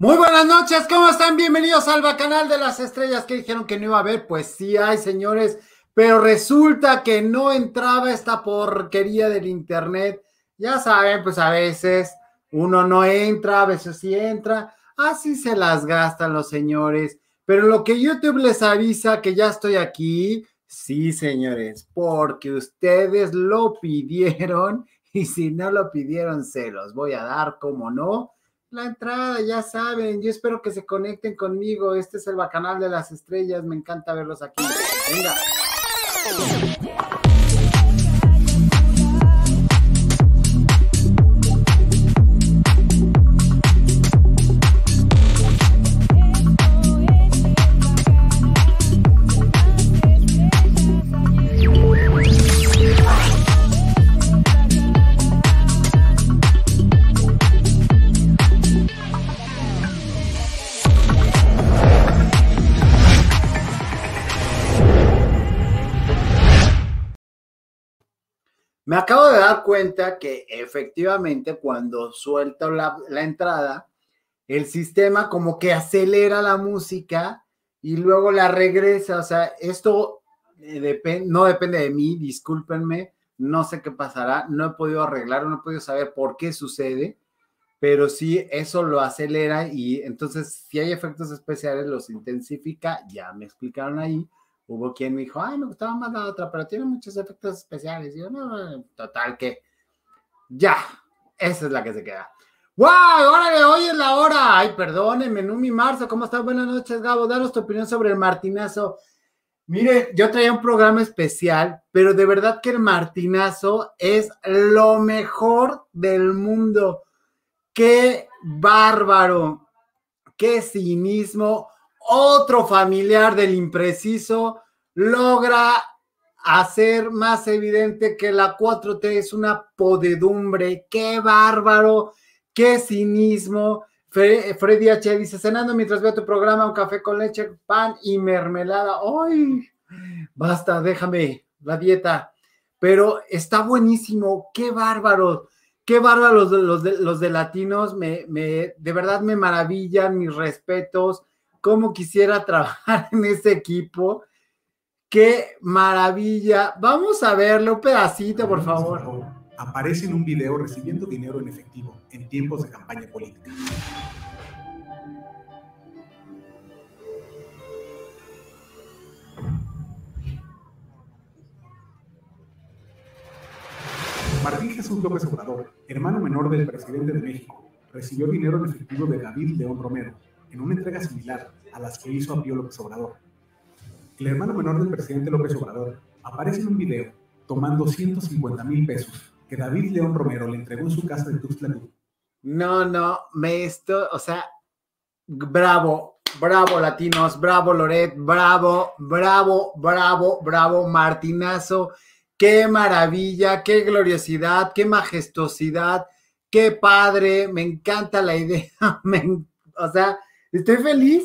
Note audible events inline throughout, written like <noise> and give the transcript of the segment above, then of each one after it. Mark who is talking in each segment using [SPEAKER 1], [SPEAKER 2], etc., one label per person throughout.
[SPEAKER 1] Muy buenas noches, ¿cómo están? Bienvenidos al canal de las estrellas que dijeron que no iba a haber. Pues sí hay, señores, pero resulta que no entraba esta porquería del internet. Ya saben, pues a veces uno no entra, a veces sí entra. Así se las gastan los señores. Pero lo que YouTube les avisa que ya estoy aquí, sí, señores, porque ustedes lo pidieron <laughs> y si no lo pidieron, se los voy a dar, como no la entrada, ya saben. Yo espero que se conecten conmigo. Este es el Bacanal de las Estrellas. Me encanta verlos aquí. Venga. Me acabo de dar cuenta que efectivamente cuando suelto la, entrada, el sistema como que acelera la música y luego la regresa. O sea, esto eh, no depende de mí, discúlpenme, no sé qué pasará, no he podido arreglar, no he podido saber por qué sucede, pero sí eso lo acelera y entonces si hay efectos especiales los intensifica, ya me explicaron ahí hubo quien me dijo, ay, me gustaba más la otra, pero tiene muchos efectos especiales. Y yo, no, total, que ya, esa es la que se queda. ¡Wow! ¡Órale! Hoy es la hora. Ay, perdónenme, mi Marzo, ¿cómo estás? Buenas noches, Gabo. Danos tu opinión sobre el martinazo. Mire, yo traía un programa especial, pero de verdad que el martinazo es lo mejor del mundo. ¡Qué bárbaro! ¡Qué cinismo! Otro familiar del impreciso logra hacer más evidente que la 4T es una podedumbre. ¡Qué bárbaro! ¡Qué cinismo! Freddy H. dice, cenando mientras veo tu programa, un café con leche, pan y mermelada. ¡Ay! Basta, déjame la dieta. Pero está buenísimo. ¡Qué bárbaro! Qué bárbaros los de, los de latinos, me, me, de verdad me maravillan, mis respetos cómo quisiera <laughs> trabajar en ese equipo. Qué maravilla. Vamos a verlo un pedacito, por favor.
[SPEAKER 2] Aparece en un video recibiendo dinero en efectivo en tiempos de campaña política. Martín Jesús López Obrador, hermano menor del presidente de México, recibió dinero en efectivo de David León Romero, en una entrega similar a las que hizo a Pío López Obrador. El hermano menor del presidente López Obrador aparece en un video tomando 150 mil pesos que David León Romero le entregó en su casa de Tuxtla
[SPEAKER 1] No, no, me esto, o sea, bravo, bravo latinos, bravo Loret, bravo, bravo, bravo, bravo Martinazo, qué maravilla, qué gloriosidad, qué majestuosidad, qué padre, me encanta la idea, <laughs> o sea, estoy feliz.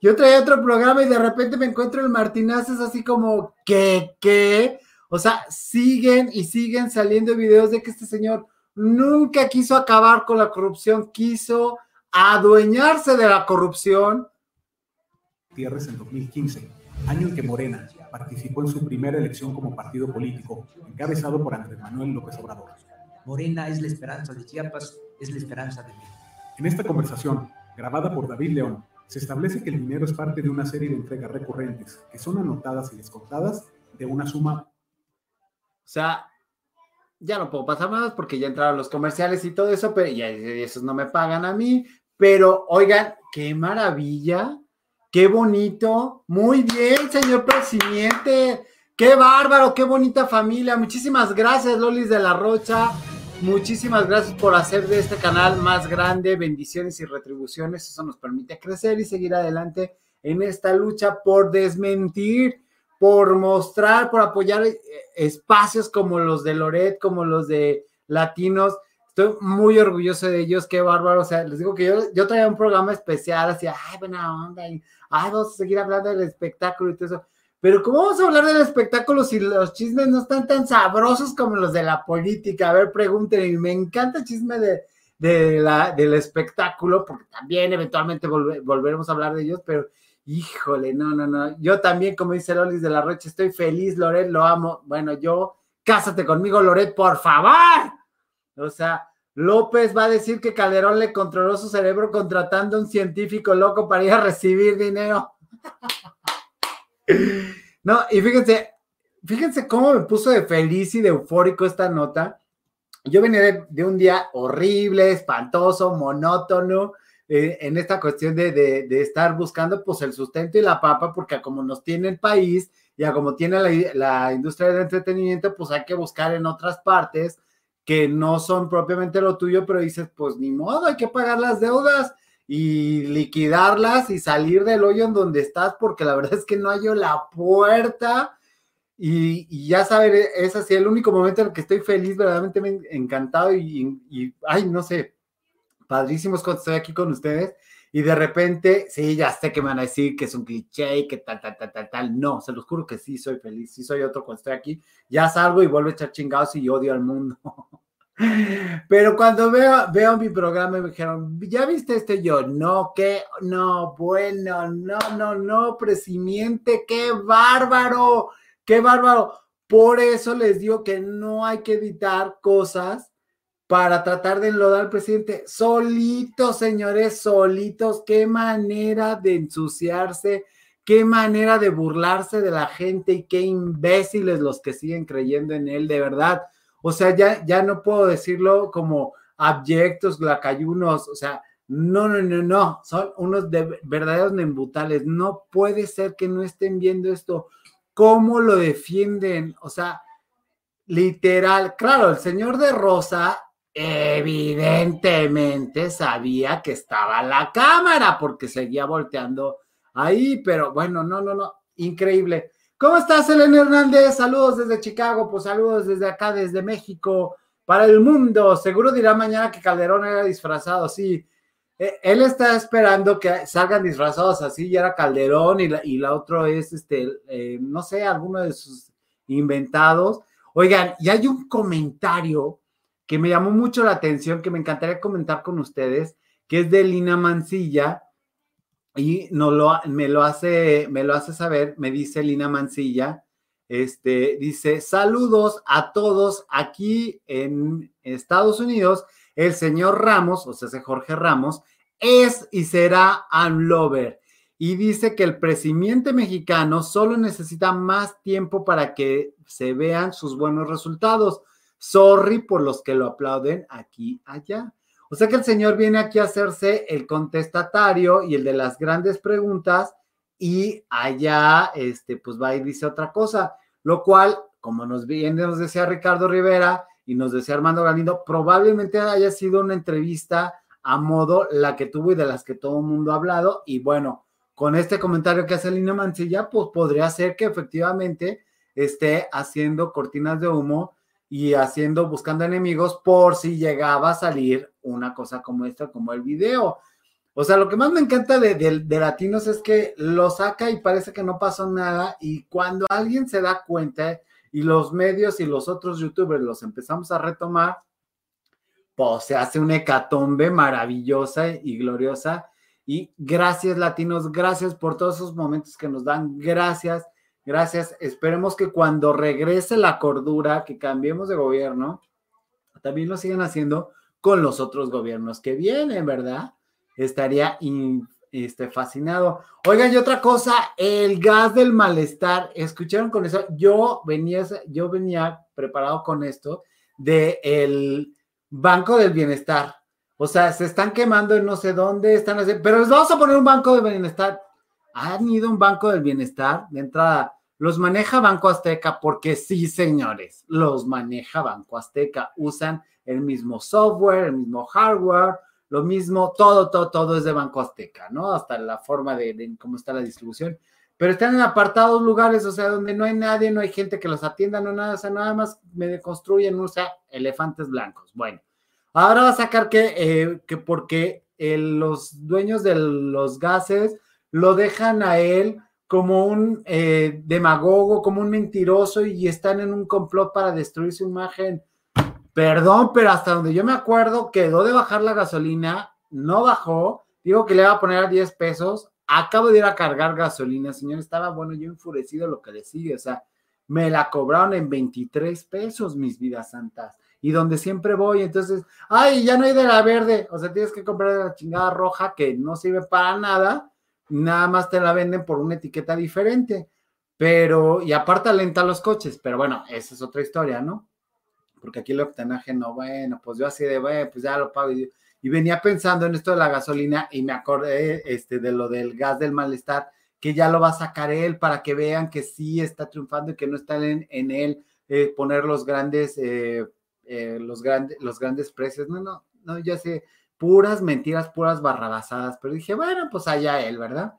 [SPEAKER 1] Yo traía otro programa y de repente me encuentro el Martinazo, es así como, ¿qué? ¿Qué? O sea, siguen y siguen saliendo videos de que este señor nunca quiso acabar con la corrupción, quiso adueñarse de la corrupción.
[SPEAKER 2] Tierres en 2015, año en que Morena participó en su primera elección como partido político, encabezado por Andrés Manuel López Obrador.
[SPEAKER 3] Morena es la esperanza de Chiapas, es la esperanza de México.
[SPEAKER 2] En esta conversación, grabada por David León, se establece que el dinero es parte de una serie de entregas recurrentes que son anotadas y descontadas de una suma.
[SPEAKER 1] O sea, ya no puedo pasar más porque ya entraron los comerciales y todo eso, pero ya esos no me pagan a mí. Pero oigan, qué maravilla, qué bonito, muy bien, señor presidente, qué bárbaro, qué bonita familia. Muchísimas gracias, Lolis de la Rocha. Muchísimas gracias por hacer de este canal más grande. Bendiciones y retribuciones. Eso nos permite crecer y seguir adelante en esta lucha por desmentir, por mostrar, por apoyar eh, espacios como los de Loret, como los de Latinos. Estoy muy orgulloso de ellos, qué bárbaro. O sea, les digo que yo, yo traía un programa especial, así, ay, buena onda, y ay, vamos a seguir hablando del espectáculo y todo eso pero ¿cómo vamos a hablar del espectáculo si los chismes no están tan sabrosos como los de la política? A ver, pregúntenme. Me encanta el chisme de de la, del espectáculo, porque también eventualmente volveremos a hablar de ellos, pero híjole, no, no, no. Yo también, como dice Lolis de la Rocha, estoy feliz, Loret, lo amo. Bueno, yo, cásate conmigo, Loret, por favor. O sea, López va a decir que Calderón le controló su cerebro contratando a un científico loco para ir a recibir dinero. <laughs> No, y fíjense, fíjense cómo me puso de feliz y de eufórico esta nota. Yo venía de, un día horrible, espantoso, monótono, eh, en esta cuestión de, estar buscando pues el sustento y la papa, porque como nos tiene el país y a como tiene la, la industria del entretenimiento, pues hay que buscar en otras partes que no son propiamente lo tuyo, pero dices, pues ni modo, hay que pagar las deudas y liquidarlas y salir del hoyo en donde estás, porque la verdad es que no hallo la puerta. Y, ya saben, es así el único momento en el que estoy feliz, verdaderamente encantado y, y, ay, no sé, padrísimos cuando estoy aquí con ustedes. Y de repente, sí, ya sé que me van a decir que es un cliché y que tal, tal, tal, tal, tal. No, se los juro que sí soy feliz, sí soy otro cuando estoy aquí. Ya salgo y vuelvo a echar chingados y odio al mundo. <laughs> Pero cuando veo, veo mi programa me dijeron, ¿ya viste este yo? No, que, no, bueno, no, no, no, presimiente, qué bárbaro, qué bárbaro. Por eso les digo que no hay que editar cosas para tratar de enlodar al presidente. Solitos, señores, solitos, qué manera de ensuciarse, qué manera de burlarse de la gente y qué imbéciles los que siguen creyendo en él, de verdad o sea, ya, ya no puedo decirlo como abyectos, lacayunos, o sea, no, no, no, no, son unos de verdaderos nembutales. No puede ser que no estén viendo esto. ¿Cómo lo defienden? O sea, literal, claro, el señor de Rosa evidentemente sabía que estaba la cámara porque seguía volteando ahí, pero bueno, no, no, no, increíble. ¿Cómo estás, Elena Hernández? Saludos desde Chicago, pues saludos desde acá, desde México, para el mundo. Seguro dirá mañana que Calderón era disfrazado, sí. Eh, él está esperando que salgan disfrazados así, y era Calderón y la, y la otro es, este, eh, no sé, alguno de sus inventados. Oigan, y hay un comentario que me llamó mucho la atención, que me encantaría comentar con ustedes, que es de Lina Mancilla, y no lo, me, lo hace, me lo hace saber, me dice Lina Mancilla, este, dice, saludos a todos aquí en Estados Unidos, el señor Ramos, o sea, ese Jorge Ramos, es y será un lover. Y dice que el presidente mexicano solo necesita más tiempo para que se vean sus buenos resultados. Sorry por los que lo aplauden aquí, allá. O sea que el Señor viene aquí a hacerse el contestatario y el de las grandes preguntas y allá, este, pues va y dice otra cosa, lo cual, como nos viene, nos decía Ricardo Rivera y nos decía Armando Galindo, probablemente haya sido una entrevista a modo la que tuvo y de las que todo el mundo ha hablado y bueno, con este comentario que hace Lina Mancilla, pues podría ser que efectivamente esté haciendo cortinas de humo y haciendo, buscando enemigos por si llegaba a salir una cosa como esta, como el video. O sea, lo que más me encanta de, de, Latinos es que lo saca y parece que no pasó nada y cuando alguien se da cuenta y los medios y los otros youtubers los empezamos a retomar, pues se hace una hecatombe maravillosa y gloriosa. Y gracias Latinos, gracias por todos esos momentos que nos dan, gracias Gracias. Esperemos que cuando regrese la cordura, que cambiemos de gobierno, también lo sigan haciendo con los otros gobiernos que vienen, ¿verdad? Estaría este, fascinado. Oigan, y otra cosa, el gas del malestar, ¿escucharon con eso? Yo venía, yo venía preparado con esto de el Banco del Bienestar. O sea, se están quemando en no sé dónde, están haciendo, pero les vamos a poner un Banco del Bienestar. ¿Han ido un Banco del Bienestar? De entrada, los maneja Banco Azteca porque sí, señores, los maneja Banco Azteca. Usan el mismo software, el mismo hardware, lo mismo, todo, todo, todo es de Banco Azteca, ¿no? Hasta la forma de, cómo está la distribución. Pero están en apartados lugares, o sea, donde no hay nadie, no hay gente que los atienda, no nada, o sea, nada más me construyen, o sea, elefantes blancos. Bueno, ahora va a sacar que, eh, que porque los dueños de los gases lo dejan a él como un eh, demagogo, como un mentiroso y están en un complot para destruir su imagen. Perdón, pero hasta donde yo me acuerdo, quedó de bajar la gasolina, no bajó, digo que le iba a poner a 10 pesos, acabo de ir a cargar gasolina, señor, estaba bueno, yo enfurecido lo que le sigue, o sea, me la cobraron en 23 pesos, mis vidas santas, y donde siempre voy, entonces, ay, ya no hay de la verde, o sea, tienes que comprar la chingada roja que no sirve para nada, nada más te la venden por una etiqueta diferente, pero, y aparte alenta los coches, pero bueno, esa es otra historia, ¿no? Porque aquí el octanaje no, bueno, pues yo así de, bueno, pues ya lo pago. Y, venía pensando en esto de la gasolina y me acordé este, de lo del gas del malestar, que ya lo va a sacar él para que vean que sí está triunfando y que no está en, en él eh, poner los grandes, eh, eh, los, grandes, los grandes precios. No, no, no, ya sé, puras mentiras, puras barrabasadas, pero dije, bueno, pues allá él, ¿verdad?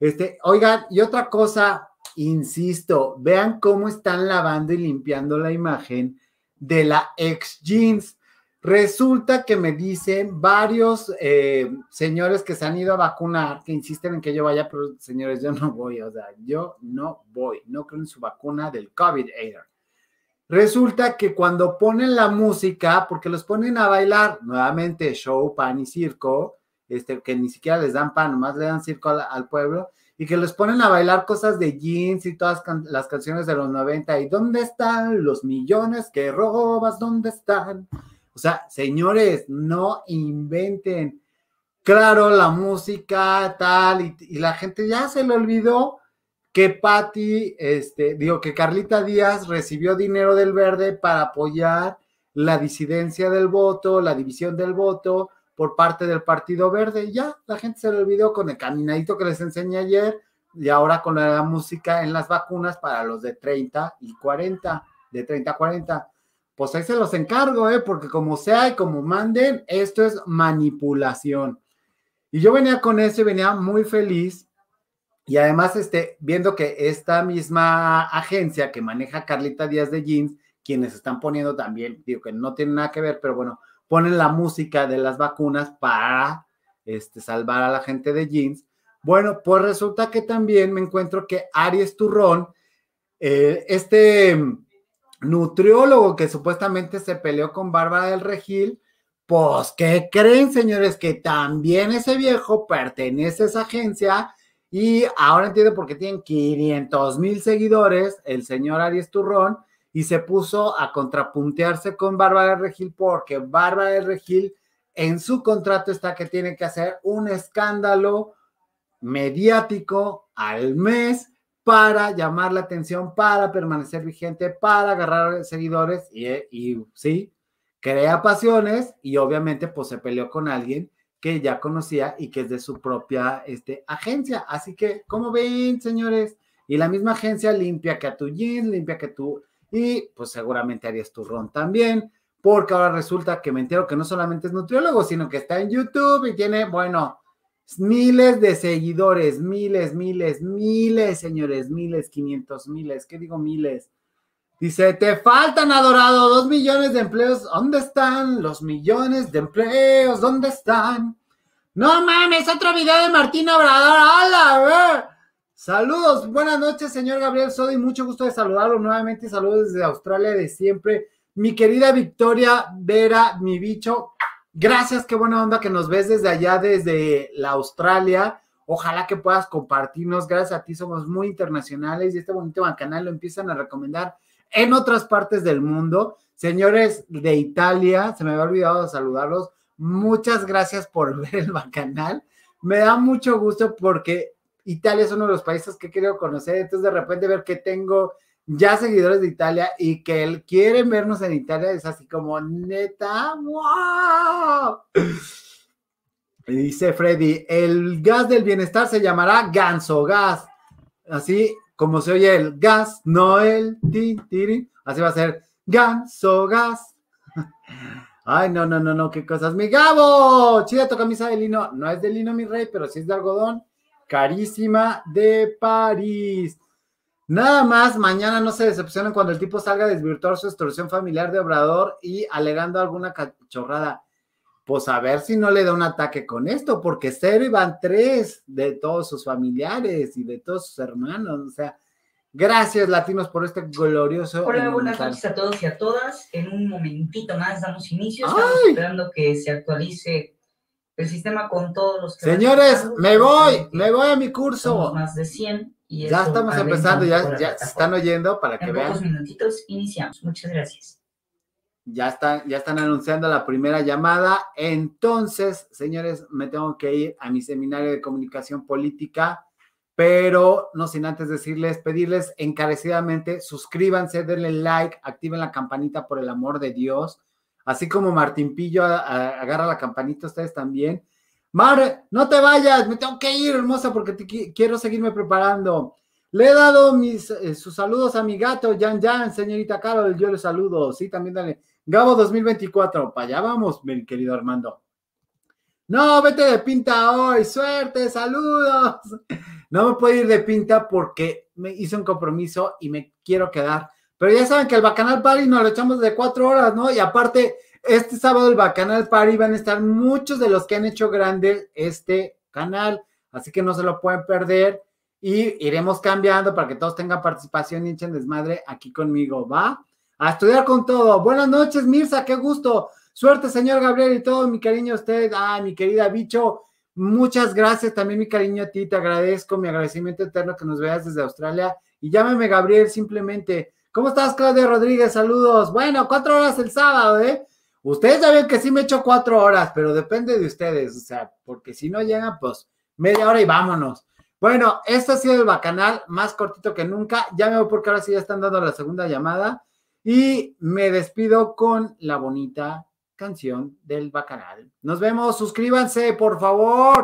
[SPEAKER 1] Este, oigan, y otra cosa, insisto, vean cómo están lavando y limpiando la imagen de la ex jeans. Resulta que me dicen varios eh, señores que se han ido a vacunar, que insisten en que yo vaya, pero señores, yo no voy, o sea, yo no voy, no creo en su vacuna del COVID. -19. Resulta que cuando ponen la música, porque los ponen a bailar, nuevamente show, pan y circo, este, que ni siquiera les dan pan, nomás le dan circo al, pueblo, y que les ponen a bailar cosas de jeans y todas las canciones de los 90 y ¿dónde están los millones que robas? ¿Dónde están? O sea, señores, no inventen. Claro, la música tal y la gente ya se le olvidó que Patti, este, digo que Carlita Díaz recibió dinero del verde para apoyar la disidencia del voto, la división del voto, por parte del Partido Verde. Ya, la gente se le olvidó con el caminadito que les enseñé ayer y ahora con la música en las vacunas para los de 30 y 40, de 30 a 40. Pues ahí se los encargo, ¿eh? porque como sea y como manden, esto es manipulación. Y yo venía con eso y venía muy feliz. Y además, este, viendo que esta misma agencia que maneja Carlita Díaz de Jeans, quienes están poniendo también, digo que no tiene nada que ver, pero bueno, ponen la música de las vacunas para este, salvar a la gente de jeans. Bueno, pues resulta que también me encuentro que Aries Turrón, eh, este nutriólogo que supuestamente se peleó con Bárbara del Regil, pues, ¿qué creen, señores? Que también ese viejo pertenece a esa agencia y ahora entiendo por qué tienen 500 mil seguidores, el señor Aries Turrón, y se puso a contrapuntearse con Bárbara Regil porque Bárbara Regil en su contrato está que tiene que hacer un escándalo mediático al mes para llamar la atención, para permanecer vigente, para agarrar seguidores y, y sí, crea pasiones y obviamente pues se peleó con alguien que ya conocía y que es de su propia este, agencia. Así que, como ven, señores? Y la misma agencia limpia que a tu jeans, limpia que tu y pues seguramente harías tu ron también, porque ahora resulta que me entero que no solamente es nutriólogo, sino que está en YouTube y tiene, bueno, miles de seguidores, miles, miles, miles, señores, miles, quinientos miles, ¿qué digo miles? Dice, te faltan, adorado, dos millones de empleos. ¿Dónde están los millones de empleos? ¿Dónde están? No mames, otro video de Martín Obrador. ¡Hala! Saludos, buenas noches, señor Gabriel Sodi. Mucho gusto de saludarlo nuevamente. Saludos desde Australia de siempre. Mi querida Victoria Vera, mi bicho. Gracias, qué buena onda que nos ves desde allá, desde la Australia. Ojalá que puedas compartirnos. Gracias a ti, somos muy internacionales y este bonito canal lo empiezan a recomendar en otras partes del mundo. Señores de Italia, se me había olvidado saludarlos. Muchas gracias por <laughs> ver el canal. Me da mucho gusto porque Italia es uno de los países que quiero conocer, entonces de repente ver que tengo ya seguidores de Italia y que quieren vernos en Italia es así como neta, wow. Dice Freddy, el gas del bienestar se llamará ganso gas, así como se oye el gas, no el ti, así va a ser ganso gas. <laughs> Ay, no, no, no, no, qué cosas. Mi Gabo, chida tu camisa de lino. No es de lino, mi rey, pero sí es de algodón carísima de París. Nada más, mañana no se decepcionen cuando el tipo salga a desvirtuar su extorsión familiar de Obrador y alegando alguna cachorrada. Pues a ver si no le da un ataque con esto, porque cero iban tres de todos sus familiares y de todos sus hermanos. O sea, Gracias, latinos, por este glorioso.
[SPEAKER 4] Hola, buenas noches a todos y a todas. En un momentito más damos inicio. Estamos
[SPEAKER 1] ¡Ay!
[SPEAKER 4] esperando que se actualice el sistema con todos los que
[SPEAKER 1] Señores, me voy, me voy a mi curso.
[SPEAKER 4] más de 100 y
[SPEAKER 1] Ya estamos empezando, ya, ya se están oyendo para que
[SPEAKER 4] En pocos
[SPEAKER 1] vean.
[SPEAKER 4] minutitos iniciamos. Muchas gracias.
[SPEAKER 1] Ya están, ya están anunciando la primera llamada. Entonces, señores, me tengo que ir a mi seminario de comunicación política, pero no sin antes decirles, pedirles encarecidamente, suscríbanse, denle like, activen la campanita por el amor de Dios. Así como Martín Pillo agarra la campanita, ustedes también. Mar, no te vayas, me tengo que ir, hermosa, porque quiero seguirme preparando. Le he dado mis, eh, sus saludos a mi gato, Jan Jan, señorita Carol, yo le saludo. Sí, también dale. Gabo 2024, para allá vamos, mi querido Armando. No, vete de pinta hoy, suerte, saludos. No me puedo ir de pinta porque me hice un compromiso y me quiero quedar. Pero ya saben que el Bacanal Party nos lo echamos de cuatro horas, ¿no? Y aparte, este sábado el Bacanal Party van a estar muchos de los que han hecho grande este canal, así que no se lo pueden perder y iremos cambiando para que todos tengan participación y echen desmadre aquí conmigo, ¿va? A estudiar con todo. Buenas noches, Mirza, qué gusto. Suerte, señor Gabriel, y todo mi cariño a usted. Ah, mi querida Bicho, muchas gracias. También mi cariño a ti, te agradezco, mi agradecimiento eterno que nos veas desde Australia. Y llámame Gabriel, simplemente. ¿Cómo estás, Claudia Rodríguez? Saludos. Bueno, cuatro horas el sábado, ¿eh? Ustedes ya ven que sí me echo cuatro horas, pero depende de ustedes, o sea, porque si no llegan, pues media hora y vámonos. Bueno, este ha sido el bacanal, más cortito que nunca. Ya me voy porque ahora sí ya están dando la segunda llamada. Y me despido con la bonita canción del bacanal. Nos vemos, suscríbanse, por favor.